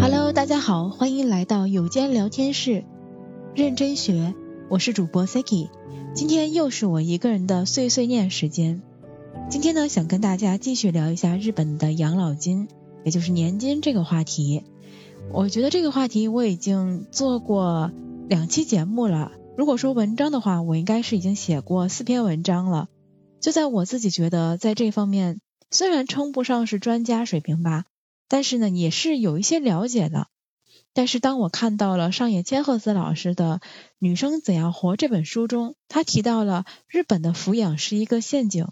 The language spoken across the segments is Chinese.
Hello，大家好，欢迎来到有间聊天室，认真学，我是主播 Siki。今天又是我一个人的碎碎念时间。今天呢，想跟大家继续聊一下日本的养老金，也就是年金这个话题。我觉得这个话题我已经做过两期节目了。如果说文章的话，我应该是已经写过四篇文章了。就在我自己觉得在这方面虽然称不上是专家水平吧，但是呢也是有一些了解的。但是当我看到了上野千鹤子老师的《女生怎样活》这本书中，他提到了日本的抚养是一个陷阱，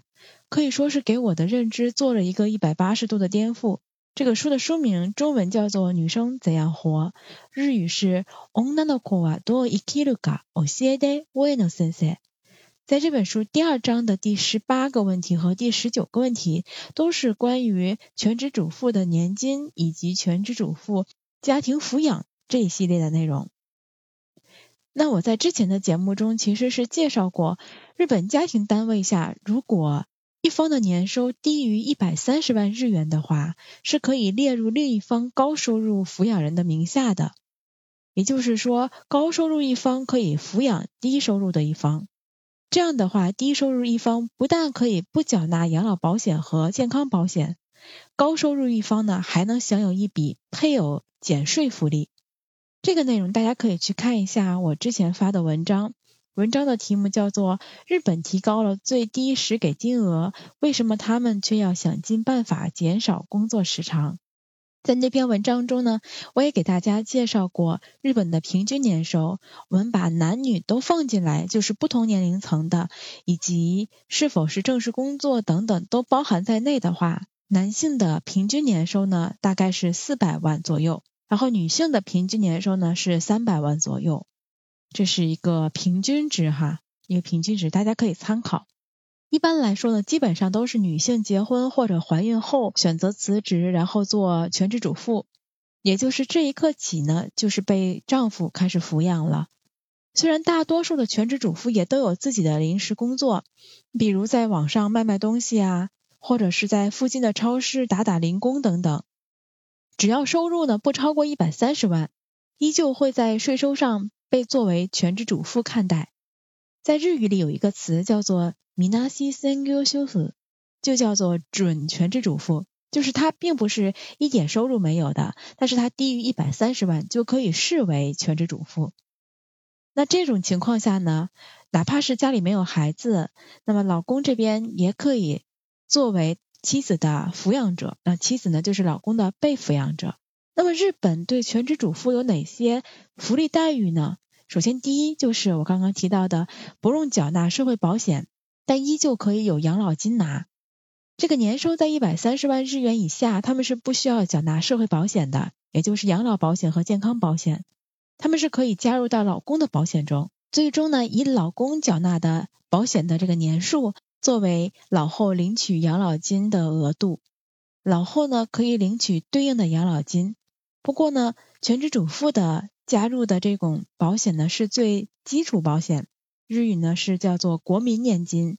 可以说是给我的认知做了一个一百八十度的颠覆。这个书的书名中文叫做《女生怎样活》，日语是女の子はどう生きるか教えて上野先生。 在这本书第二章的第十八个问题和第十九个问题，都是关于全职主妇的年金以及全职主妇家庭抚养这一系列的内容。那我在之前的节目中其实是介绍过，日本家庭单位下如果一方的年收低于一百三十万日元的话，是可以列入另一方高收入抚养人的名下的。也就是说，高收入一方可以抚养低收入的一方。这样的话，低收入一方不但可以不缴纳养老保险和健康保险，高收入一方呢还能享有一笔配偶减税福利。这个内容大家可以去看一下我之前发的文章。文章的题目叫做《日本提高了最低时给金额，为什么他们却要想尽办法减少工作时长》。在那篇文章中呢，我也给大家介绍过日本的平均年收。我们把男女都放进来，就是不同年龄层的，以及是否是正式工作等等都包含在内的话，男性的平均年收呢大概是四百万左右，然后女性的平均年收呢是三百万左右。这是一个平均值哈，一个平均值，大家可以参考。一般来说呢，基本上都是女性结婚或者怀孕后选择辞职，然后做全职主妇，也就是这一刻起呢，就是被丈夫开始抚养了。虽然大多数的全职主妇也都有自己的临时工作，比如在网上卖卖东西啊，或者是在附近的超市打打零工等等，只要收入呢不超过一百三十万，依旧会在税收上。被作为全职主妇看待，在日语里有一个词叫做 “minashi sengyo shufu”，就叫做准全职主妇，就是她并不是一点收入没有的，但是她低于一百三十万就可以视为全职主妇。那这种情况下呢，哪怕是家里没有孩子，那么老公这边也可以作为妻子的抚养者，那妻子呢就是老公的被抚养者。那么日本对全职主妇有哪些福利待遇呢？首先，第一就是我刚刚提到的，不用缴纳社会保险，但依旧可以有养老金拿。这个年收在一百三十万日元以下，他们是不需要缴纳社会保险的，也就是养老保险和健康保险，他们是可以加入到老公的保险中。最终呢，以老公缴纳的保险的这个年数作为老后领取养老金的额度，老后呢可以领取对应的养老金。不过呢，全职主妇的。加入的这种保险呢是最基础保险，日语呢是叫做国民年金。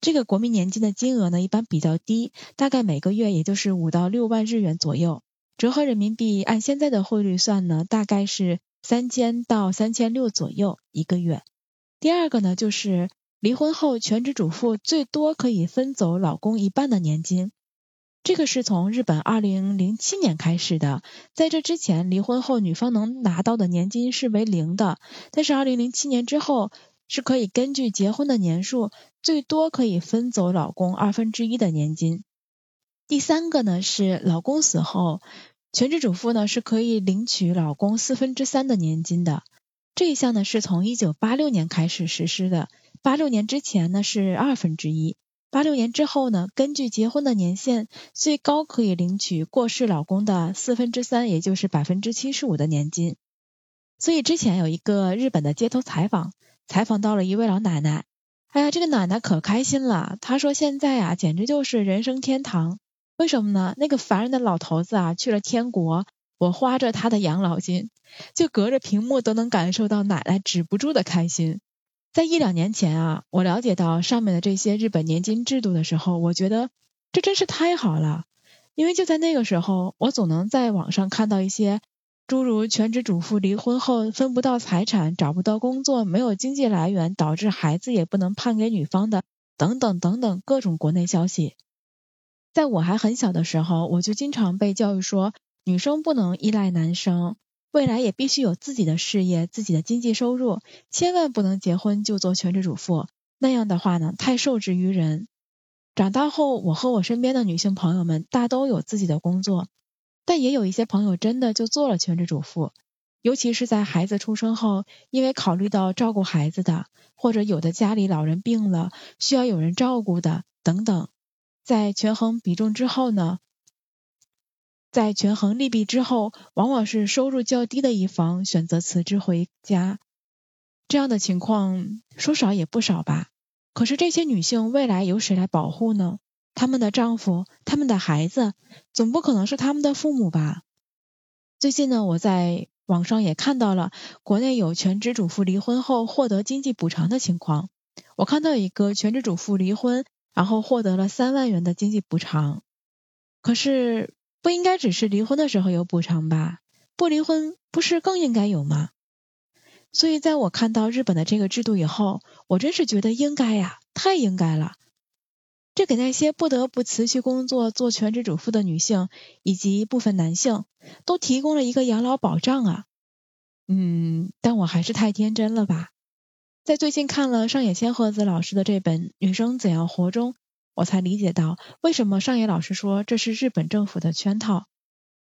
这个国民年金的金额呢一般比较低，大概每个月也就是五到六万日元左右，折合人民币按现在的汇率算呢，大概是三千到三千六左右一个月。第二个呢就是离婚后全职主妇最多可以分走老公一半的年金。这个是从日本二零零七年开始的，在这之前，离婚后女方能拿到的年金是为零的，但是二零零七年之后，是可以根据结婚的年数，最多可以分走老公二分之一的年金。第三个呢是老公死后，全职主妇呢是可以领取老公四分之三的年金的，这一项呢是从一九八六年开始实施的，八六年之前呢是二分之一。八六年之后呢，根据结婚的年限，最高可以领取过世老公的四分之三，也就是百分之七十五的年金。所以之前有一个日本的街头采访，采访到了一位老奶奶，哎呀，这个奶奶可开心了，她说现在啊，简直就是人生天堂。为什么呢？那个烦人的老头子啊，去了天国，我花着他的养老金，就隔着屏幕都能感受到奶奶止不住的开心。在一两年前啊，我了解到上面的这些日本年金制度的时候，我觉得这真是太好了。因为就在那个时候，我总能在网上看到一些诸如全职主妇离婚后分不到财产、找不到工作、没有经济来源，导致孩子也不能判给女方的等等等等各种国内消息。在我还很小的时候，我就经常被教育说，女生不能依赖男生。未来也必须有自己的事业、自己的经济收入，千万不能结婚就做全职主妇，那样的话呢，太受制于人。长大后，我和我身边的女性朋友们大都有自己的工作，但也有一些朋友真的就做了全职主妇，尤其是在孩子出生后，因为考虑到照顾孩子的，或者有的家里老人病了，需要有人照顾的等等，在权衡比重之后呢。在权衡利弊之后，往往是收入较低的一方选择辞职回家，这样的情况说少也不少吧。可是这些女性未来由谁来保护呢？她们的丈夫、她们的孩子，总不可能是他们的父母吧？最近呢，我在网上也看到了国内有全职主妇离婚后获得经济补偿的情况。我看到一个全职主妇离婚，然后获得了三万元的经济补偿。可是。不应该只是离婚的时候有补偿吧？不离婚不是更应该有吗？所以在我看到日本的这个制度以后，我真是觉得应该呀，太应该了。这给那些不得不辞去工作做全职主妇的女性以及部分男性都提供了一个养老保障啊。嗯，但我还是太天真了吧？在最近看了上野千鹤子老师的这本《女生怎样活》中。我才理解到为什么上野老师说这是日本政府的圈套。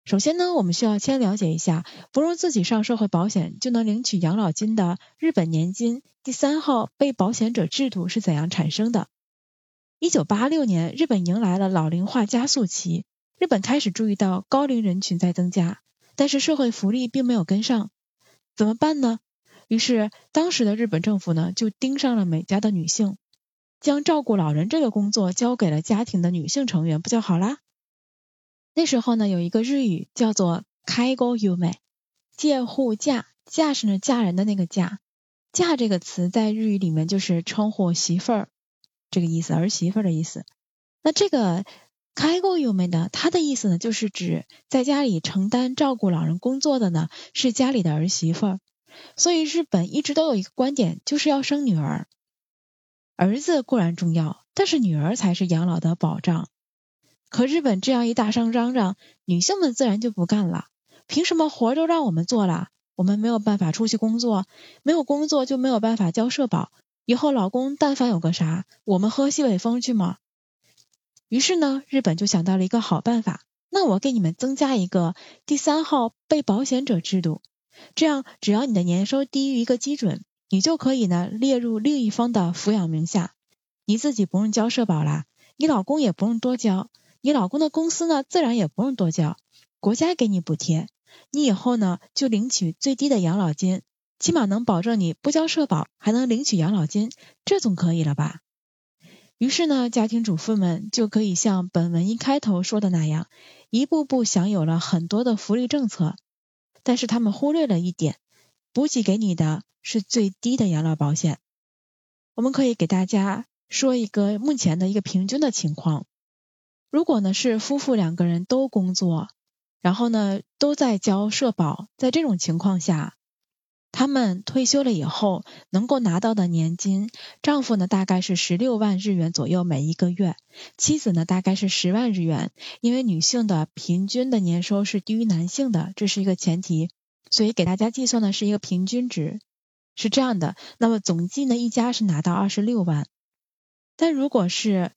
首先呢，我们需要先了解一下不用自己上社会保险就能领取养老金的日本年金第三号被保险者制度是怎样产生的。一九八六年，日本迎来了老龄化加速期，日本开始注意到高龄人群在增加，但是社会福利并没有跟上，怎么办呢？于是当时的日本政府呢就盯上了每家的女性。将照顾老人这个工作交给了家庭的女性成员，不就好啦？那时候呢，有一个日语叫做“开沟优美”，借户嫁，嫁是呢嫁人的那个嫁，嫁这个词在日语里面就是称呼媳妇儿这个意思，儿媳妇的意思。那这个“开沟优美”呢，它的意思呢，就是指在家里承担照顾老人工作的呢，是家里的儿媳妇儿。所以日本一直都有一个观点，就是要生女儿。儿子固然重要，但是女儿才是养老的保障。可日本这样一大声嚷嚷，女性们自然就不干了。凭什么活都让我们做了？我们没有办法出去工作，没有工作就没有办法交社保。以后老公但凡有个啥，我们喝西北风去吗？于是呢，日本就想到了一个好办法，那我给你们增加一个第三号被保险者制度，这样只要你的年收低于一个基准。你就可以呢列入另一方的抚养名下，你自己不用交社保啦，你老公也不用多交，你老公的公司呢自然也不用多交，国家给你补贴，你以后呢就领取最低的养老金，起码能保证你不交社保还能领取养老金，这总可以了吧？于是呢，家庭主妇们就可以像本文一开头说的那样，一步步享有了很多的福利政策，但是他们忽略了一点，补给给你的。是最低的养老保险。我们可以给大家说一个目前的一个平均的情况。如果呢是夫妇两个人都工作，然后呢都在交社保，在这种情况下，他们退休了以后能够拿到的年金，丈夫呢大概是十六万日元左右每一个月，妻子呢大概是十万日元。因为女性的平均的年收是低于男性的，这是一个前提，所以给大家计算的是一个平均值。是这样的，那么总计呢，一家是拿到二十六万。但如果是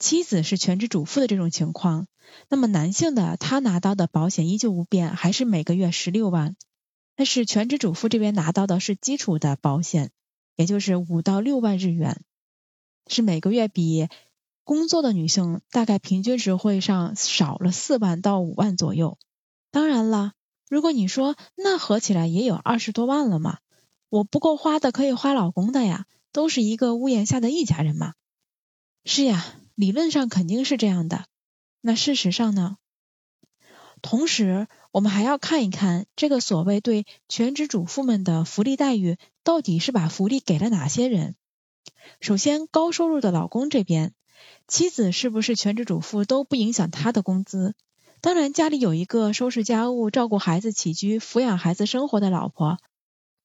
妻子是全职主妇的这种情况，那么男性的他拿到的保险依旧不变，还是每个月十六万。但是全职主妇这边拿到的是基础的保险，也就是五到六万日元，是每个月比工作的女性大概平均值会上少了四万到五万左右。当然了，如果你说那合起来也有二十多万了嘛。我不够花的可以花老公的呀，都是一个屋檐下的一家人嘛。是呀，理论上肯定是这样的。那事实上呢？同时，我们还要看一看这个所谓对全职主妇们的福利待遇，到底是把福利给了哪些人？首先，高收入的老公这边，妻子是不是全职主妇都不影响他的工资。当然，家里有一个收拾家务、照顾孩子起居、抚养孩子生活的老婆，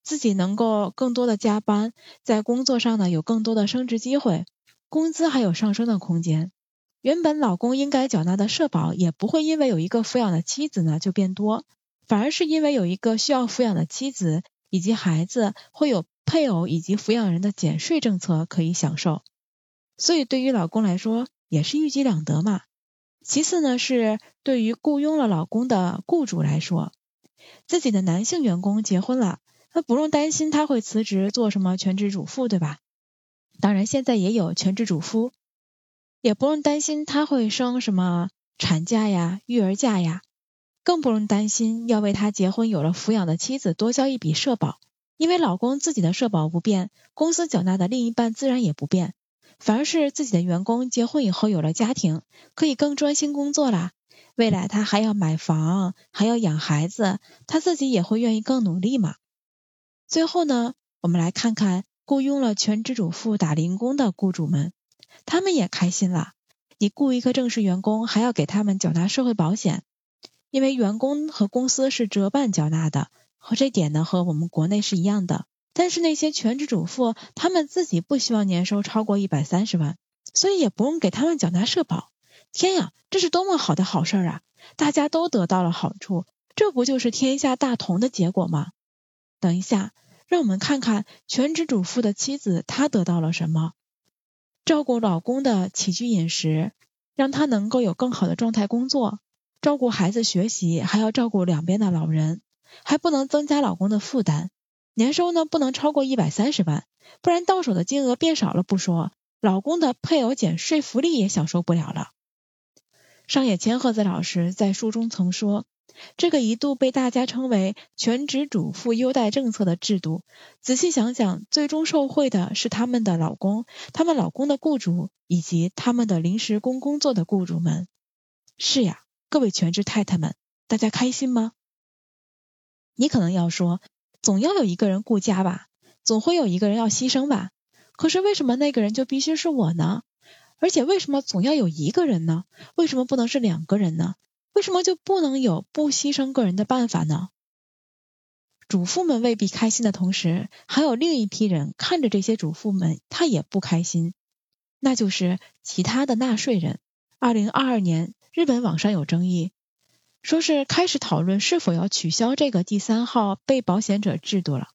自己能够更多的加班，在工作上呢有更多的升职机会，工资还有上升的空间。原本老公应该缴纳的社保也不会因为有一个抚养的妻子呢就变多，反而是因为有一个需要抚养的妻子以及孩子，会有配偶以及抚养人的减税政策可以享受，所以对于老公来说也是一举两得嘛。其次呢是对于雇佣了老公的雇主来说，自己的男性员工结婚了，那不用担心他会辞职做什么全职主妇，对吧？当然现在也有全职主妇。也不用担心他会生什么产假呀、育儿假呀，更不用担心要为他结婚有了抚养的妻子多交一笔社保，因为老公自己的社保不变，公司缴纳的另一半自然也不变，反而是自己的员工结婚以后有了家庭，可以更专心工作啦。未来他还要买房，还要养孩子，他自己也会愿意更努力嘛。最后呢，我们来看看雇佣了全职主妇打零工的雇主们。他们也开心了。你雇一个正式员工，还要给他们缴纳社会保险，因为员工和公司是折半缴纳的，和这点呢和我们国内是一样的。但是那些全职主妇，他们自己不希望年收超过一百三十万，所以也不用给他们缴纳社保。天呀，这是多么好的好事啊！大家都得到了好处，这不就是天下大同的结果吗？等一下，让我们看看全职主妇的妻子，她得到了什么？照顾老公的起居饮食，让他能够有更好的状态工作；照顾孩子学习，还要照顾两边的老人，还不能增加老公的负担。年收呢不能超过一百三十万，不然到手的金额变少了不说，老公的配偶减税福利也享受不了了。上野千鹤子老师在书中曾说。这个一度被大家称为全职主妇优待政策的制度，仔细想想，最终受贿的是他们的老公、他们老公的雇主以及他们的临时工工作的雇主们。是呀，各位全职太太们，大家开心吗？你可能要说，总要有一个人顾家吧，总会有一个人要牺牲吧。可是为什么那个人就必须是我呢？而且为什么总要有一个人呢？为什么不能是两个人呢？为什么就不能有不牺牲个人的办法呢？主妇们未必开心的同时，还有另一批人看着这些主妇们，他也不开心，那就是其他的纳税人。二零二二年，日本网上有争议，说是开始讨论是否要取消这个第三号被保险者制度了。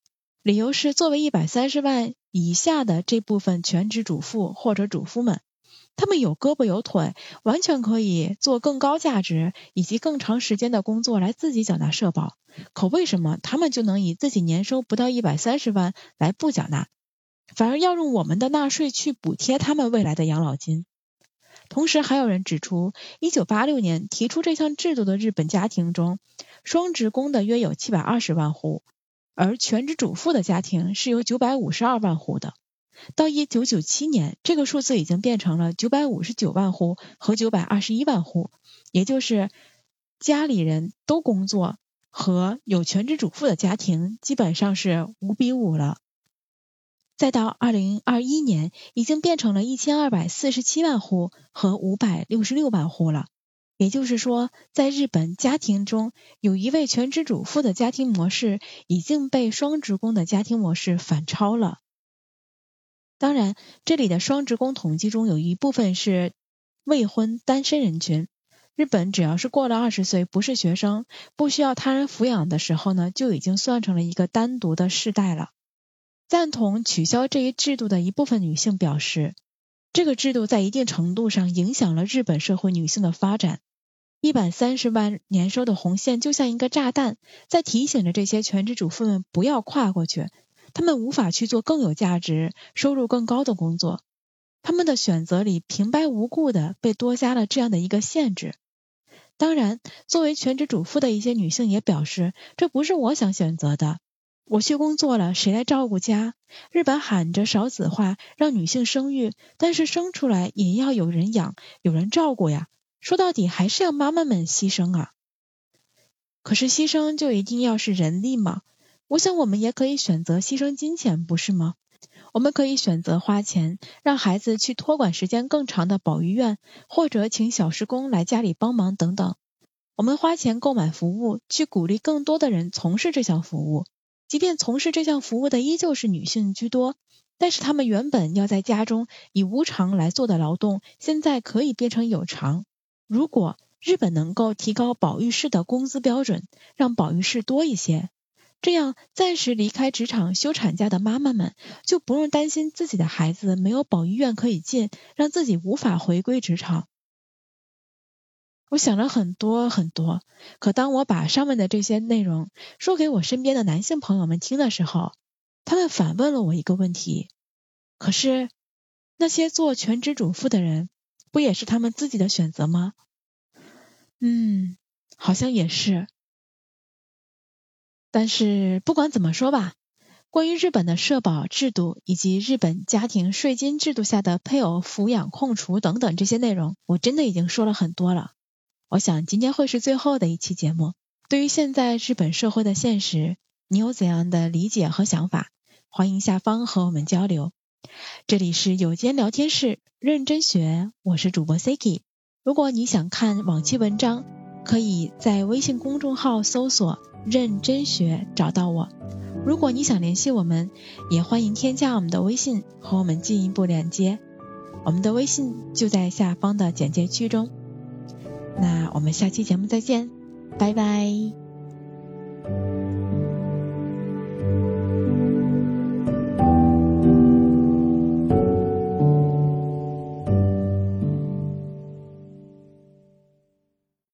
理由是，作为一百三十万以下的这部分全职主妇或者主夫们。他们有胳膊有腿，完全可以做更高价值以及更长时间的工作来自己缴纳社保。可为什么他们就能以自己年收不到一百三十万来不缴纳，反而要用我们的纳税去补贴他们未来的养老金？同时，还有人指出，一九八六年提出这项制度的日本家庭中，双职工的约有七百二十万户，而全职主妇的家庭是有九百五十二万户的。到一九九七年，这个数字已经变成了九百五十九万户和九百二十一万户，也就是家里人都工作和有全职主妇的家庭基本上是五比五了。再到二零二一年，已经变成了一千二百四十七万户和五百六十六万户了。也就是说，在日本家庭中有一位全职主妇的家庭模式已经被双职工的家庭模式反超了。当然，这里的双职工统计中有一部分是未婚单身人群。日本只要是过了二十岁，不是学生，不需要他人抚养的时候呢，就已经算成了一个单独的世代了。赞同取消这一制度的一部分女性表示，这个制度在一定程度上影响了日本社会女性的发展。一百三十万年收的红线就像一个炸弹，在提醒着这些全职主妇们不要跨过去。他们无法去做更有价值、收入更高的工作，他们的选择里平白无故的被多加了这样的一个限制。当然，作为全职主妇的一些女性也表示，这不是我想选择的。我去工作了，谁来照顾家？日本喊着少子化，让女性生育，但是生出来也要有人养、有人照顾呀。说到底，还是要妈妈们牺牲啊。可是牺牲就一定要是人力吗？我想我们也可以选择牺牲金钱，不是吗？我们可以选择花钱让孩子去托管时间更长的保育院，或者请小时工来家里帮忙等等。我们花钱购买服务，去鼓励更多的人从事这项服务。即便从事这项服务的依旧是女性居多，但是她们原本要在家中以无偿来做的劳动，现在可以变成有偿。如果日本能够提高保育士的工资标准，让保育士多一些。这样，暂时离开职场休产假的妈妈们就不用担心自己的孩子没有保育院可以进，让自己无法回归职场。我想了很多很多，可当我把上面的这些内容说给我身边的男性朋友们听的时候，他们反问了我一个问题：可是那些做全职主妇的人，不也是他们自己的选择吗？嗯，好像也是。但是不管怎么说吧，关于日本的社保制度以及日本家庭税金制度下的配偶抚养控除等等这些内容，我真的已经说了很多了。我想今天会是最后的一期节目。对于现在日本社会的现实，你有怎样的理解和想法？欢迎下方和我们交流。这里是有间聊天室，认真学，我是主播 Siki。如果你想看往期文章，可以在微信公众号搜索。认真学，找到我。如果你想联系我们，也欢迎添加我们的微信和我们进一步连接。我们的微信就在下方的简介区中。那我们下期节目再见，拜拜。